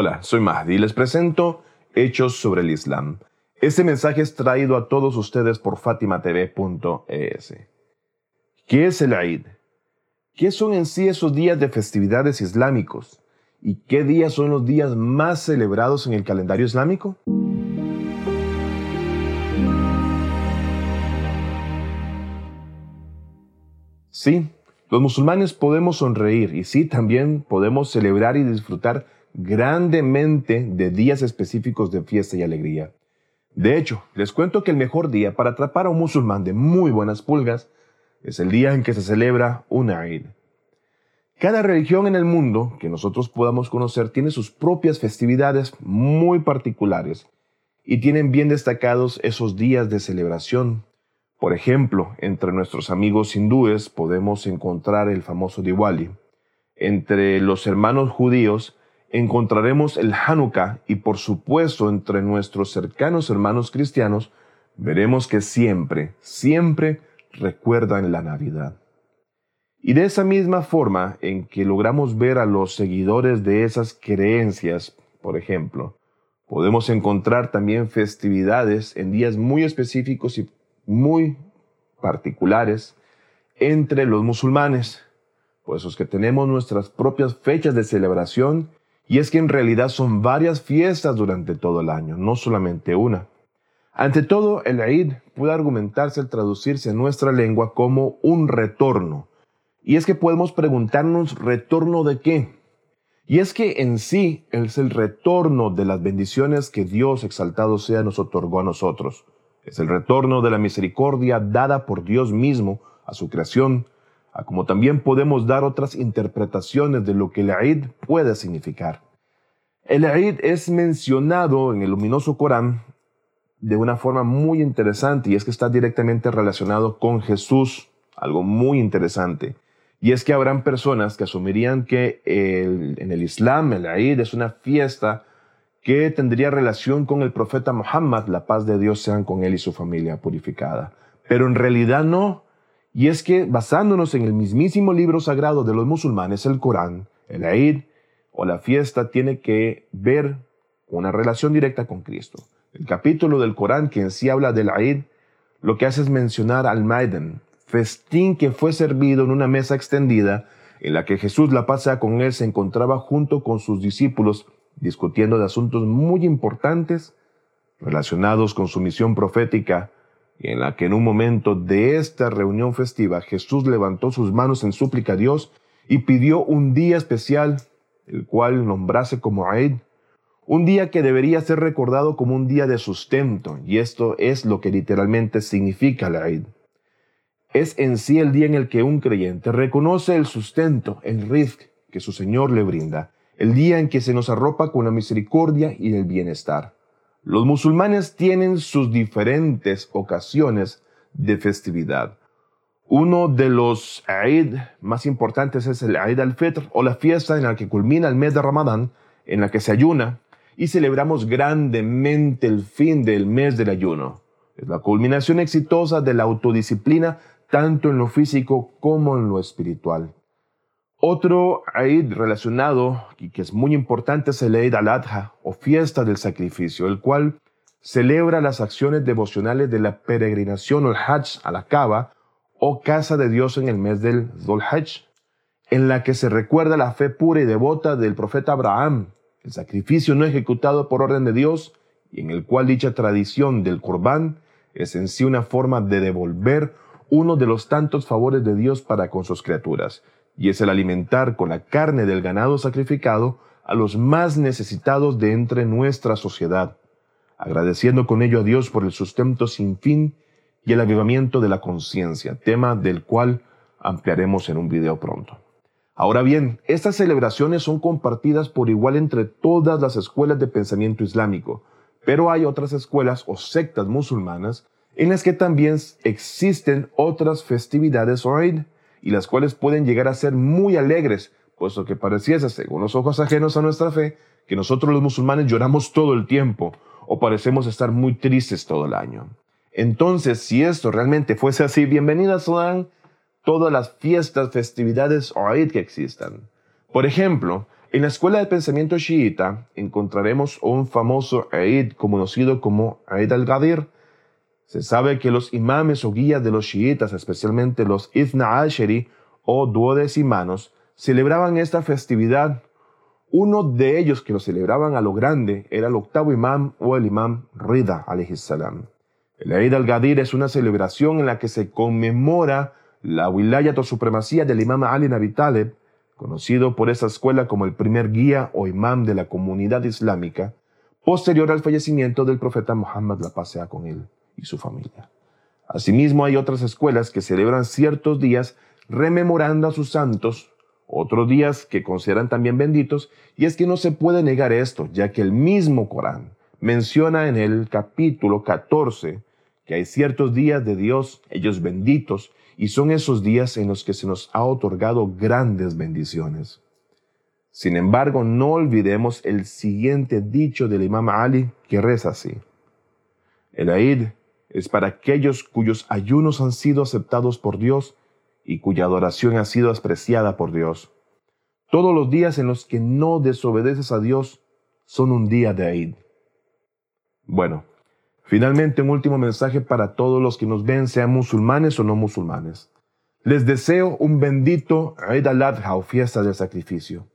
Hola, soy Mahdi y les presento Hechos sobre el Islam. Este mensaje es traído a todos ustedes por fatimatv.es. ¿Qué es el Eid? ¿Qué son en sí esos días de festividades islámicos? ¿Y qué días son los días más celebrados en el calendario islámico? Sí, los musulmanes podemos sonreír y sí, también podemos celebrar y disfrutar grandemente de días específicos de fiesta y alegría. De hecho, les cuento que el mejor día para atrapar a un musulmán de muy buenas pulgas es el día en que se celebra un Eid. Cada religión en el mundo que nosotros podamos conocer tiene sus propias festividades muy particulares y tienen bien destacados esos días de celebración. Por ejemplo, entre nuestros amigos hindúes podemos encontrar el famoso Diwali. Entre los hermanos judíos encontraremos el Hanukkah y por supuesto entre nuestros cercanos hermanos cristianos veremos que siempre, siempre recuerdan la Navidad. Y de esa misma forma en que logramos ver a los seguidores de esas creencias, por ejemplo, podemos encontrar también festividades en días muy específicos y muy particulares entre los musulmanes, pues los que tenemos nuestras propias fechas de celebración y es que en realidad son varias fiestas durante todo el año, no solamente una. Ante todo, el Eid puede argumentarse al traducirse en nuestra lengua como un retorno. Y es que podemos preguntarnos, ¿retorno de qué? Y es que en sí es el retorno de las bendiciones que Dios exaltado sea nos otorgó a nosotros. Es el retorno de la misericordia dada por Dios mismo a su creación, como también podemos dar otras interpretaciones de lo que el Eid puede significar. El Eid es mencionado en el luminoso Corán de una forma muy interesante y es que está directamente relacionado con Jesús, algo muy interesante. Y es que habrán personas que asumirían que en el Islam el Eid es una fiesta que tendría relación con el profeta Muhammad, la paz de Dios sean con él y su familia purificada. Pero en realidad no. Y es que basándonos en el mismísimo libro sagrado de los musulmanes, el Corán, el Eid o la fiesta tiene que ver una relación directa con Cristo. El capítulo del Corán que en sí habla del Eid lo que hace es mencionar al Maiden, festín que fue servido en una mesa extendida en la que Jesús, la paz con él, se encontraba junto con sus discípulos discutiendo de asuntos muy importantes relacionados con su misión profética en la que en un momento de esta reunión festiva Jesús levantó sus manos en súplica a Dios y pidió un día especial, el cual nombrase como Eid, un día que debería ser recordado como un día de sustento, y esto es lo que literalmente significa la Eid. Es en sí el día en el que un creyente reconoce el sustento, el rizq que su Señor le brinda, el día en que se nos arropa con la misericordia y el bienestar. Los musulmanes tienen sus diferentes ocasiones de festividad. Uno de los Eid más importantes es el Eid al-Fitr o la fiesta en la que culmina el mes de Ramadán, en la que se ayuna y celebramos grandemente el fin del mes del ayuno. Es la culminación exitosa de la autodisciplina tanto en lo físico como en lo espiritual. Otro Eid relacionado y que es muy importante es el Eid al-Adha o fiesta del sacrificio, el cual celebra las acciones devocionales de la peregrinación o Hajj a la Kaaba o casa de Dios en el mes del Dhul Hajj, en la que se recuerda la fe pura y devota del profeta Abraham, el sacrificio no ejecutado por orden de Dios y en el cual dicha tradición del Corbán es en sí una forma de devolver uno de los tantos favores de Dios para con sus criaturas y es el alimentar con la carne del ganado sacrificado a los más necesitados de entre nuestra sociedad, agradeciendo con ello a Dios por el sustento sin fin y el avivamiento de la conciencia, tema del cual ampliaremos en un video pronto. Ahora bien, estas celebraciones son compartidas por igual entre todas las escuelas de pensamiento islámico, pero hay otras escuelas o sectas musulmanas en las que también existen otras festividades o y las cuales pueden llegar a ser muy alegres, puesto que pareciese, según los ojos ajenos a nuestra fe, que nosotros los musulmanes lloramos todo el tiempo o parecemos estar muy tristes todo el año. Entonces, si esto realmente fuese así, bienvenidas sean todas las fiestas, festividades o Eid que existan. Por ejemplo, En la escuela del pensamiento chiita encontraremos un famoso Eid conocido como Eid al-Ghadir. Se sabe que los imames o guías de los chiitas, especialmente los Ithna al-Shari o duodecimanos, celebraban esta festividad. Uno de ellos que lo celebraban a lo grande era el octavo imam o el imam Rida salam. El Eid al-Ghadir es una celebración en la que se conmemora la wilayat o supremacía del imam Ali Nabi Talib, conocido por esa escuela como el primer guía o imam de la comunidad islámica, posterior al fallecimiento del profeta Muhammad, la paz con él y su familia. Asimismo, hay otras escuelas que celebran ciertos días rememorando a sus santos, otros días que consideran también benditos, y es que no se puede negar esto, ya que el mismo Corán menciona en el capítulo 14 que hay ciertos días de Dios, ellos benditos, y son esos días en los que se nos ha otorgado grandes bendiciones. Sin embargo, no olvidemos el siguiente dicho del imam Ali que reza así. El Aid es para aquellos cuyos ayunos han sido aceptados por Dios y cuya adoración ha sido apreciada por Dios. Todos los días en los que no desobedeces a Dios son un día de Aid. Bueno, Finalmente, un último mensaje para todos los que nos ven, sean musulmanes o no musulmanes. Les deseo un bendito Eid al-Adha o fiesta del sacrificio.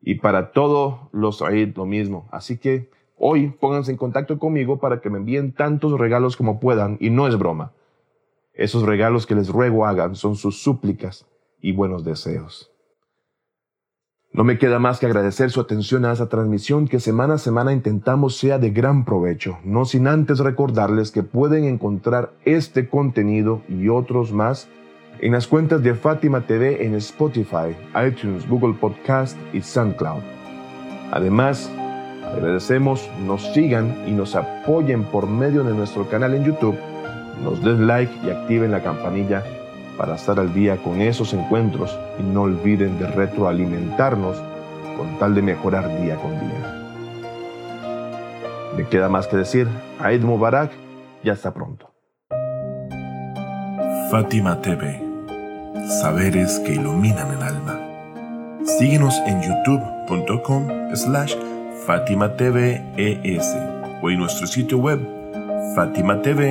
Y para todos los Eid lo mismo. Así que hoy pónganse en contacto conmigo para que me envíen tantos regalos como puedan y no es broma. Esos regalos que les ruego hagan son sus súplicas y buenos deseos. No me queda más que agradecer su atención a esa transmisión que semana a semana intentamos sea de gran provecho, no sin antes recordarles que pueden encontrar este contenido y otros más en las cuentas de Fátima TV en Spotify, iTunes, Google Podcast y SoundCloud. Además, agradecemos nos sigan y nos apoyen por medio de nuestro canal en YouTube, nos den like y activen la campanilla para estar al día con esos encuentros y no olviden de retroalimentarnos con tal de mejorar día con día. Me queda más que decir, Aid Mubarak y hasta pronto. Fátima TV, saberes que iluminan el alma. Síguenos en youtube.com slash Fátima o en nuestro sitio web fatimatv.es.